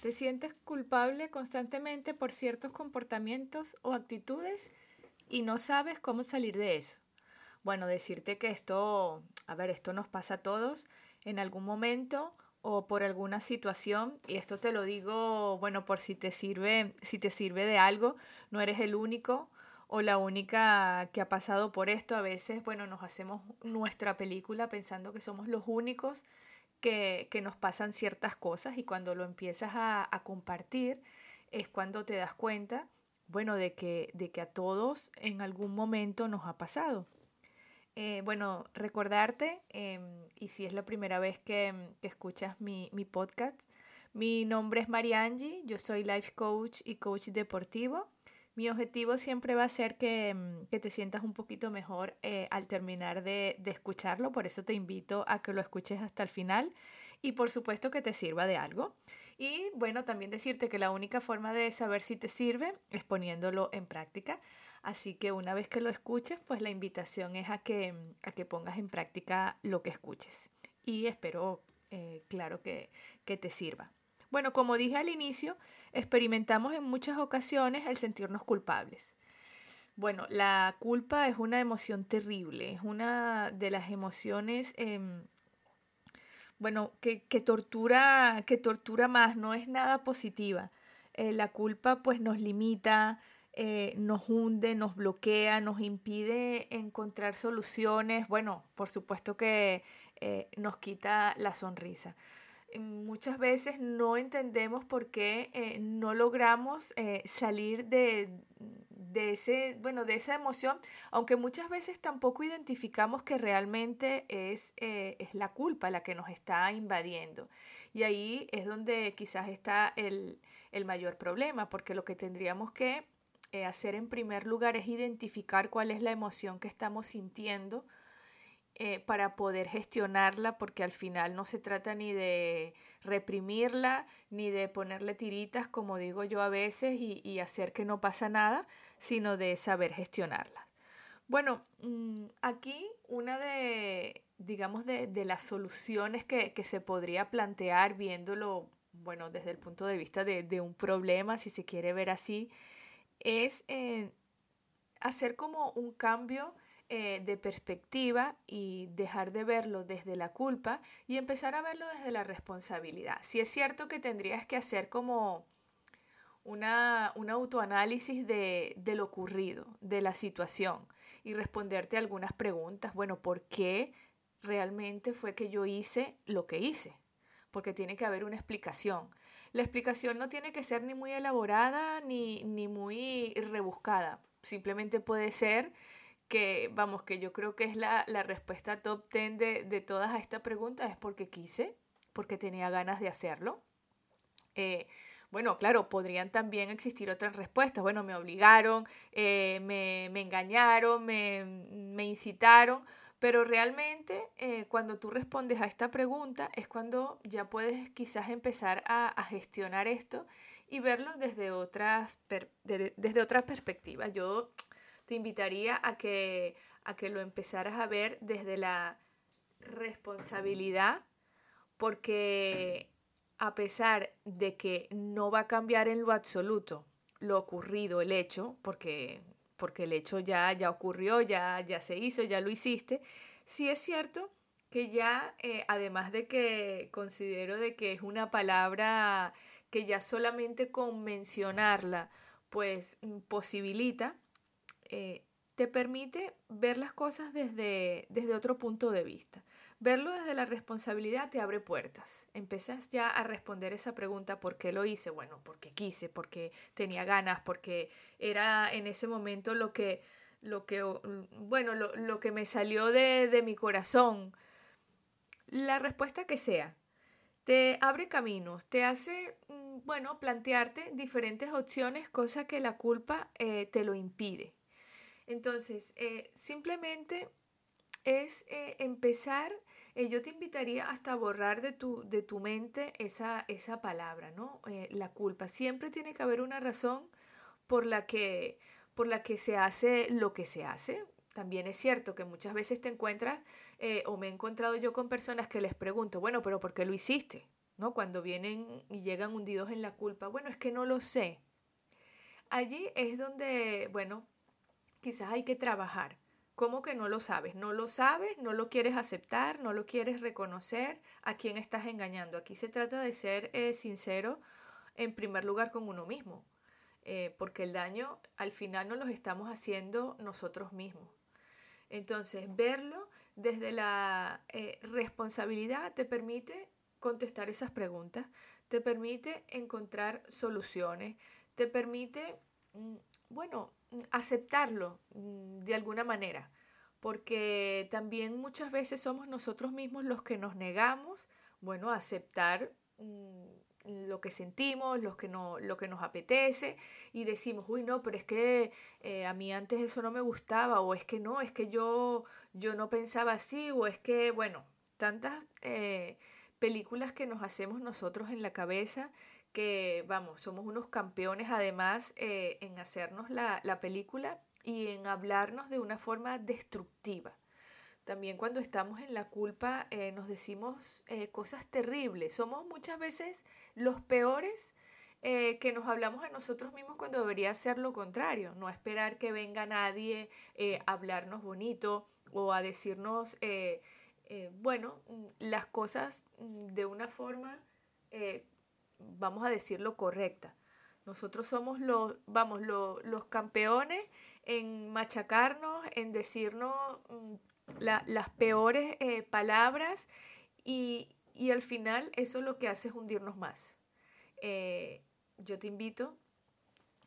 ¿Te sientes culpable constantemente por ciertos comportamientos o actitudes y no sabes cómo salir de eso? Bueno, decirte que esto, a ver, esto nos pasa a todos en algún momento o por alguna situación y esto te lo digo, bueno, por si te sirve, si te sirve de algo, no eres el único o la única que ha pasado por esto. A veces, bueno, nos hacemos nuestra película pensando que somos los únicos que, nos pasan ciertas cosas y cuando lo empiezas a, compartir es cuando te das cuenta, bueno, de que, de que a todos en algún momento nos ha pasado. Eh, bueno, recordarte, em, y si es la primera vez que, escuchas mi, mi, podcast, mi nombre es Mariangi, yo soy life coach y coach deportivo. Mi objetivo siempre va a ser que, mm, te sientas un poquito mejor eh, al terminar de, escucharlo, por eso te invito a que lo escuches hasta el final y por supuesto que te sirva de algo. Y bueno, también decirte que la única forma de saber si te sirve es poniéndolo en práctica. Así que una vez que lo escuches, pues la invitación es a que, mm, a que pongas en práctica lo que escuches. Y espero, eh, claro, que, que te sirva. Bueno, como dije al inicio, experimentamos en muchas ocasiones el sentirnos culpables. Bueno, la culpa es una emoción terrible, es una de las emociones, em, bueno, que, tortura, que tortura más, no es nada positiva. Eh, la culpa pues nos limita, eh, nos hunde, nos bloquea, nos impide encontrar soluciones. Bueno, por supuesto que eh, nos quita la sonrisa muchas veces no entendemos por qué eh, no logramos eh, salir de, ese, bueno, de esa emoción, aunque muchas veces tampoco identificamos que realmente es, eh, es la culpa la que nos está invadiendo. Y ahí es donde quizás está el, el mayor problema, porque lo que tendríamos que hacer en primer lugar es identificar cuál es la emoción que estamos sintiendo eh, para poder gestionarla, porque al final no se trata ni de reprimirla, ni de ponerle tiritas, como digo yo a veces, y, hacer que no pasa nada, sino de saber gestionarla. Bueno, mm, aquí una de, digamos, de, las soluciones que, se podría plantear viéndolo, bueno, desde el punto de vista de, un problema, si se quiere ver así, es eh, hacer como un cambio eh, de perspectiva y dejar de verlo desde la culpa y empezar a verlo desde la responsabilidad. Si es cierto que tendrías que hacer como una, un autoanálisis de, de lo ocurrido, de la situación y responderte algunas preguntas. Bueno, ¿por qué realmente fue que yo hice lo que hice? Porque tiene que haber una explicación. La explicación no tiene que ser ni muy elaborada ni, ni muy rebuscada. Simplemente puede ser que, vamos, que yo creo que es la, respuesta top 10 de, todas estas preguntas, es porque quise, porque tenía ganas de hacerlo. Eh, bueno, claro, podrían también existir otras respuestas. Bueno, me obligaron, eh, me, engañaron, me, incitaron, pero realmente eh, cuando tú respondes a esta pregunta es cuando ya puedes quizás empezar a, gestionar esto y verlo desde otras, desde otras perspectivas. Yo te invitaría a que, a que lo empezaras a ver desde la responsabilidad, porque a pesar de que no va a cambiar en lo absoluto lo ocurrido, el hecho, porque, porque el hecho ya, ya ocurrió, ya, ya se hizo, ya lo hiciste, sí es cierto que ya, eh, además de que considero de que es una palabra que ya solamente con mencionarla, pues posibilita eh, te permite ver las cosas desde, desde otro punto de vista. Verlo desde la responsabilidad te abre puertas. Empiezas ya a responder esa pregunta, ¿por qué lo hice? Bueno, porque quise, porque tenía ganas, porque era en ese momento lo que, lo que, bueno, lo, lo que me salió de, de mi corazón. La respuesta que sea, te abre caminos, te hace, mm, bueno, plantearte diferentes opciones, cosa que la culpa eh, te lo impide. Entonces, eh, simplemente es eh, empezar, eh, yo te invitaría hasta borrar de tu, de tu mente esa, esa palabra, ¿no? la culpa. Siempre tiene que haber una razón por la que, por la que se hace lo que se hace. También es cierto que muchas veces te encuentras, o me he encontrado yo con personas que les pregunto, bueno, pero ¿por qué lo hiciste? ¿no? Cuando vienen y llegan hundidos en la culpa, bueno, es que no lo sé. Allí es donde, bueno, quizás hay que trabajar. ¿Cómo que no lo sabes? No lo sabes, no lo quieres aceptar, no lo quieres reconocer, a quién estás engañando. Aquí se trata de ser eh, sincero en primer lugar con uno mismo, eh, porque el daño al final no lo estamos haciendo nosotros mismos. Entonces, verlo desde la eh, responsabilidad te permite contestar esas preguntas, te permite encontrar soluciones, te permite, bueno, aceptarlo mm, de alguna manera, porque también muchas veces somos nosotros mismos los que nos negamos, bueno, a aceptar mm, lo que sentimos, lo que, no, lo que nos apetece y decimos, uy, no, pero es que eh, a mí antes eso no me gustaba o es que no, es que yo, yo no pensaba así o es que, bueno, tantas eh, películas que nos hacemos nosotros en la cabeza que, vamos, somos unos campeones además eh, en hacernos la, la película y en hablarnos de una forma destructiva. También cuando estamos en la culpa eh, nos decimos eh, cosas terribles. Somos muchas veces los peores que nos hablamos a nosotros mismos cuando debería ser lo contrario. No esperar que venga nadie a hablarnos bonito o a decirnos, bueno, mm, las cosas mm, de una forma, vamos a decirlo, correcta. Nosotros somos los, vamos, los campeones en machacarnos, en decirnos mm, las peores eh, palabras y, al final eso lo que hace es hundirnos más. Eh, yo te invito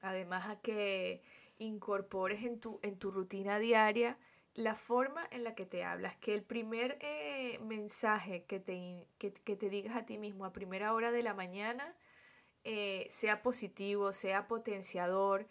además a que incorpores en tu, en tu rutina diaria la forma en la que te hablas, que el primer eh, mensaje que te, que, te, digas a ti mismo a primera hora de la mañana sea positivo, sea potenciador.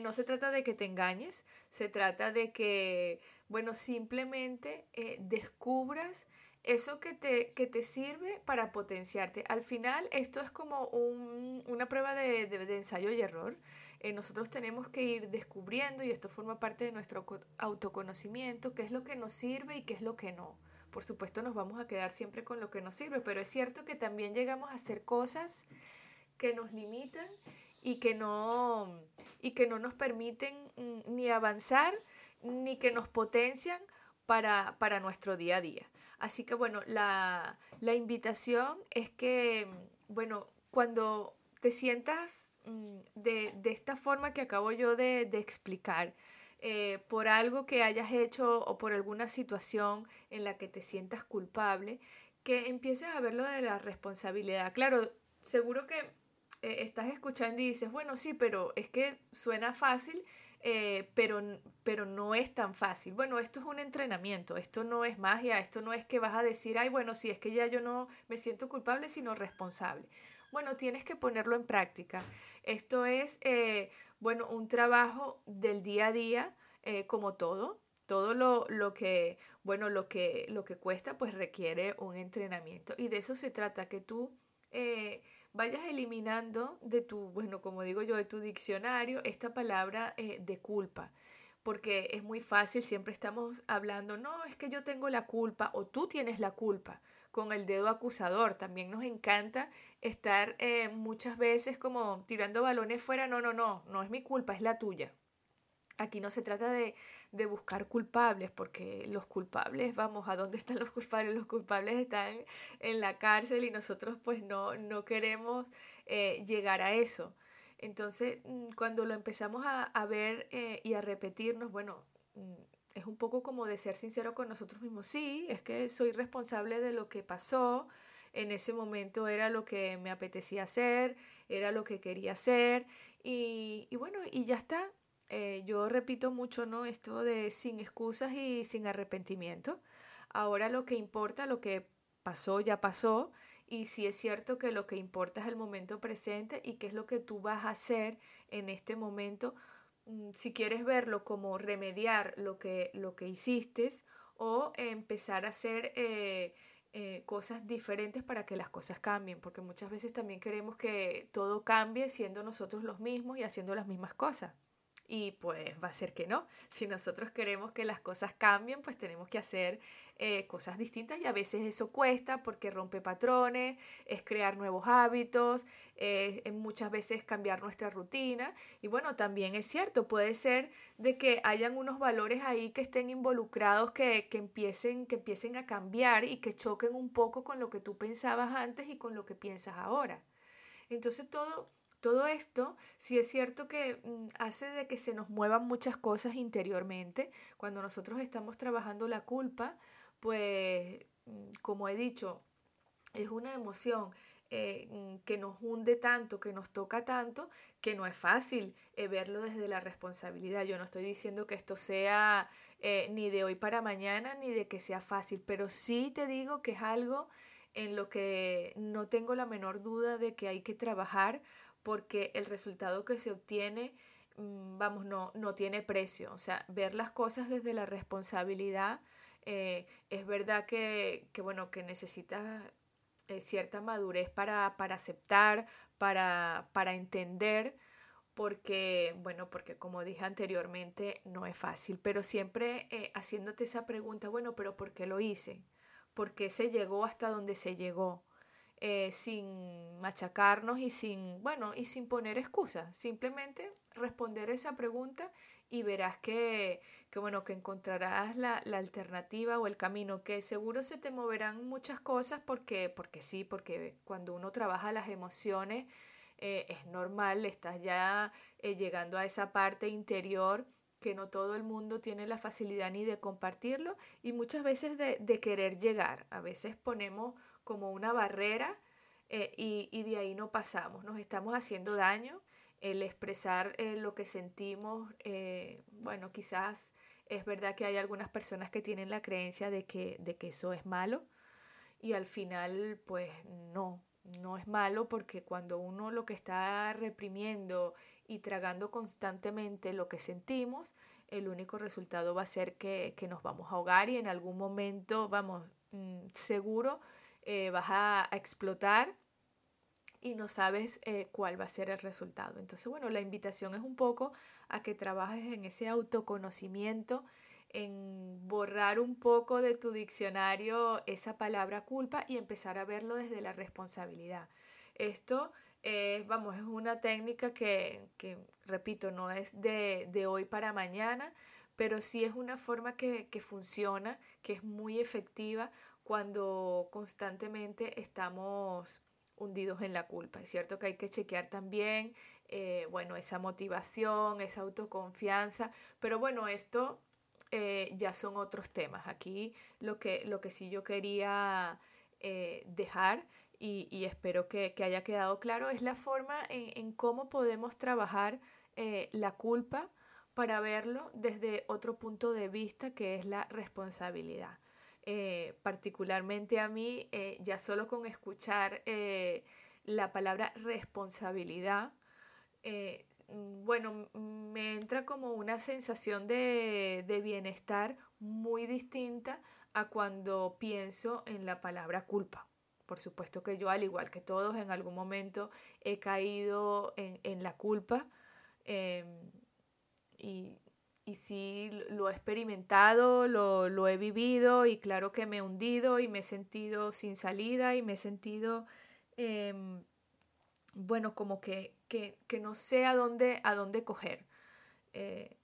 no se trata de que te engañes, se trata de que bueno, simplemente eh, descubras eso que te, que te sirve para potenciarte. Al final, esto es como una prueba de, ensayo y error. Eh, nosotros tenemos que ir descubriendo, y esto forma parte de nuestro autoconocimiento, qué es lo que nos sirve y qué es lo que no. Por supuesto, nos vamos a quedar siempre con lo que nos sirve, pero es cierto que también llegamos a hacer cosas que nos limitan y que no, y que no nos permiten mm, ni avanzar ni que nos potencian para, nuestro día a día. Así que bueno, la, invitación es que, bueno, cuando te sientas mm, de, esta forma que acabo yo de, explicar, eh, por algo que hayas hecho o por alguna situación en la que te sientas culpable, que empieces a verlo de la responsabilidad. Claro, seguro que eh, estás escuchando y dices, bueno, sí, pero es que suena fácil eh, pero, pero no es tan fácil. Bueno, esto es un entrenamiento, esto no es magia, esto no es que vas a decir, ay, bueno, si es que ya yo no me siento culpable, sino responsable. Bueno, tienes que ponerlo en práctica. Esto es, eh, bueno, un trabajo del día a día, eh, como todo. Todo lo, que, bueno, lo que, lo que cuesta, pues requiere un entrenamiento. Y de eso se trata, que tú vayas eliminando de tu, bueno, como digo yo, de tu diccionario esta palabra eh, de culpa. Porque es muy fácil, siempre estamos hablando, no, es que yo tengo la culpa o tú tienes la culpa con el dedo acusador. También nos encanta estar eh, muchas veces como tirando balones fuera, no, no, no, no es mi culpa, es la tuya. Aquí no se trata de, buscar culpables, porque los culpables, vamos, ¿a dónde están los culpables? Los culpables están en la cárcel y nosotros pues no, no queremos eh, llegar a eso. Entonces, mm, cuando lo empezamos a, ver eh, y a repetirnos, bueno, mm, es un poco como de ser sincero con nosotros mismos. Sí, es que soy responsable de lo que pasó. En ese momento era lo que me apetecía hacer, era lo que quería hacer. Y, y bueno, y ya está eh, yo repito mucho, ¿no? Esto de sin excusas y sin arrepentimiento. Ahora lo que importa, lo que pasó, ya pasó. Y si es cierto que lo que importa es el momento presente y qué es lo que tú vas a hacer en este momento. Mm, si quieres verlo como remediar lo que, lo que hiciste o empezar a hacer eh, eh, cosas diferentes para que las cosas cambien, porque muchas veces también queremos que todo cambie siendo nosotros los mismos y haciendo las mismas cosas. Y pues va a ser que no. Si nosotros queremos que las cosas cambien, pues tenemos que hacer eh, cosas distintas y a veces eso cuesta porque rompe patrones, es crear nuevos hábitos, eh, muchas veces cambiar nuestra rutina y bueno, también es cierto, puede ser de que hayan unos valores ahí que estén involucrados que, que, empiecen, que empiecen a cambiar y que choquen un poco con lo que tú pensabas antes y con lo que piensas ahora. Entonces todo, todo esto, sí es cierto que mm, hace de que se nos muevan muchas cosas interiormente. Cuando nosotros estamos trabajando la culpa, pues, como he dicho, es una emoción eh, que nos hunde tanto, que nos toca tanto, que no es fácil eh, verlo desde la responsabilidad. Yo no estoy diciendo que esto sea eh, ni de hoy para mañana, ni de que sea fácil, pero sí te digo que es algo en lo que no tengo la menor duda de que hay que trabajar porque el resultado que se obtiene, mm, vamos, no, no tiene precio. O sea, ver las cosas desde la responsabilidad, eh, es verdad que, bueno, que necesitas eh, cierta madurez para, para aceptar, para, para entender, porque, bueno, porque como dije anteriormente, no es fácil, pero siempre eh, haciéndote esa pregunta, bueno, pero ¿por qué lo hice? ¿Por qué se llegó hasta donde se llegó? Eh, sin machacarnos y sin, bueno, y sin poner excusas. Simplemente responder esa pregunta y verás que, que bueno, que encontrarás la, la, alternativa o el camino, que seguro se te moverán muchas cosas porque, porque sí, porque cuando uno trabaja las emociones eh, es normal, estás ya eh, llegando a esa parte interior que no todo el mundo tiene la facilidad ni de compartirlo y muchas veces de, de querer llegar. A veces ponemos como una barrera eh, y, de ahí no pasamos, nos estamos haciendo daño. El expresar eh, lo que sentimos, eh, bueno, quizás es verdad que hay algunas personas que tienen la creencia de que, de que eso es malo y al final pues no, no es malo porque cuando uno lo que está reprimiendo y tragando constantemente lo que sentimos, el único resultado va a ser que, que nos vamos a ahogar y en algún momento, vamos, mm, seguro eh, vas a, explotar y no sabes eh, cuál va a ser el resultado. Entonces, bueno, la invitación es un poco a que trabajes en ese autoconocimiento, en borrar un poco de tu diccionario esa palabra culpa y empezar a verlo desde la responsabilidad. Esto, vamos, es una técnica que, repito, no es de, de, hoy para mañana, pero sí es una forma que funciona, que es muy efectiva cuando constantemente estamos hundidos en la culpa. Es cierto que hay que chequear también, eh, bueno, esa motivación, esa autoconfianza, pero bueno, esto eh, ya son otros temas. Aquí lo que, lo que sí yo quería eh, dejar y, espero que, haya quedado claro es la forma en cómo podemos trabajar la culpa para verlo desde otro punto de vista que es la responsabilidad. Eh, particularmente a mí, eh, ya solo con escuchar eh, la palabra responsabilidad, bueno, me entra como una sensación de, bienestar muy distinta a cuando pienso en la palabra culpa. Por supuesto que yo, al igual que todos, en algún momento he caído en, en la culpa y y sí lo he experimentado, lo, he vivido y claro que me he hundido y me he sentido sin salida y me he sentido, em, bueno, como que, que, no sé a dónde, a dónde coger, eh,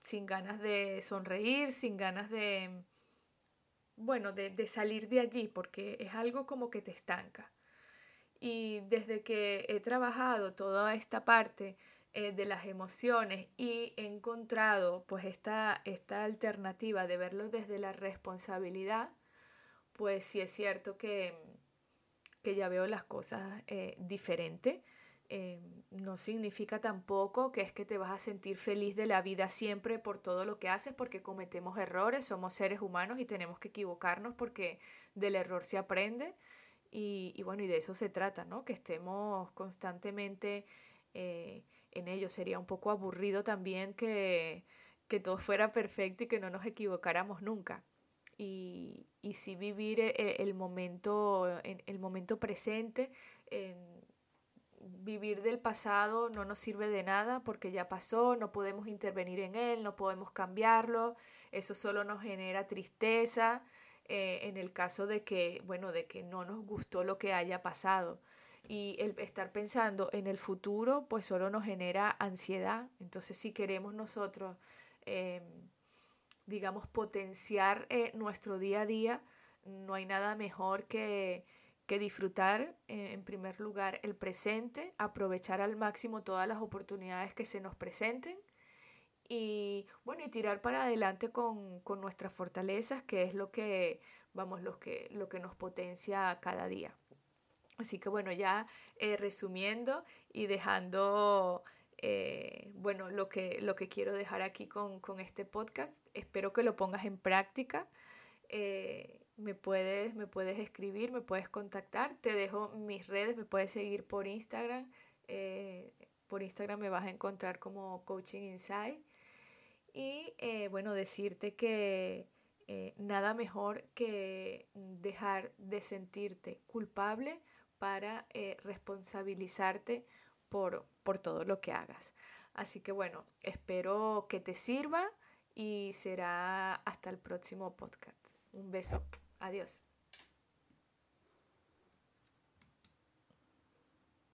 sin ganas de sonreír, sin ganas de, bueno, de, de salir de allí, porque es algo como que te estanca. Y desde que he trabajado toda esta parte, eh, de las emociones y he encontrado pues esta, esta alternativa de verlo desde la responsabilidad, pues sí es cierto que, que ya veo las cosas eh, diferente. Eh, no significa tampoco que es que te vas a sentir feliz de la vida siempre por todo lo que haces, porque cometemos errores, somos seres humanos y tenemos que equivocarnos porque del error se aprende. Y, y bueno, y de eso se trata, ¿no? Que estemos constantemente en ello. Sería un poco aburrido también que, que todo fuera perfecto y que no nos equivocáramos nunca. Y, y sí vivir el, e, el momento, en, el momento presente, en vivir del pasado no nos sirve de nada porque ya pasó, no podemos intervenir en él, no podemos cambiarlo, eso solo nos genera tristeza eh, en el caso de que, bueno, de que no nos gustó lo que haya pasado. Y el estar pensando en el futuro, pues solo nos genera ansiedad. Entonces, si queremos nosotros, em, digamos, potenciar eh, nuestro día a día, no hay nada mejor que, que disfrutar, eh, en primer lugar, el presente, aprovechar al máximo todas las oportunidades que se nos presenten y bueno, y tirar para adelante con, nuestras fortalezas, que es lo que, vamos, lo que, lo que nos potencia cada día. Así que bueno, ya eh, resumiendo y dejando, eh, bueno, lo que, lo que quiero dejar aquí con, este podcast, espero que lo pongas en práctica. Eh, me, puedes, me puedes escribir, me puedes contactar, te dejo mis redes, me puedes seguir por Instagram. por Instagram me vas a encontrar como Coaching Inside. Y bueno, decirte que nada mejor que dejar de sentirte culpable para eh, responsabilizarte por, por todo lo que hagas. Así que bueno, espero que te sirva y será hasta el próximo podcast. Un beso. Adiós.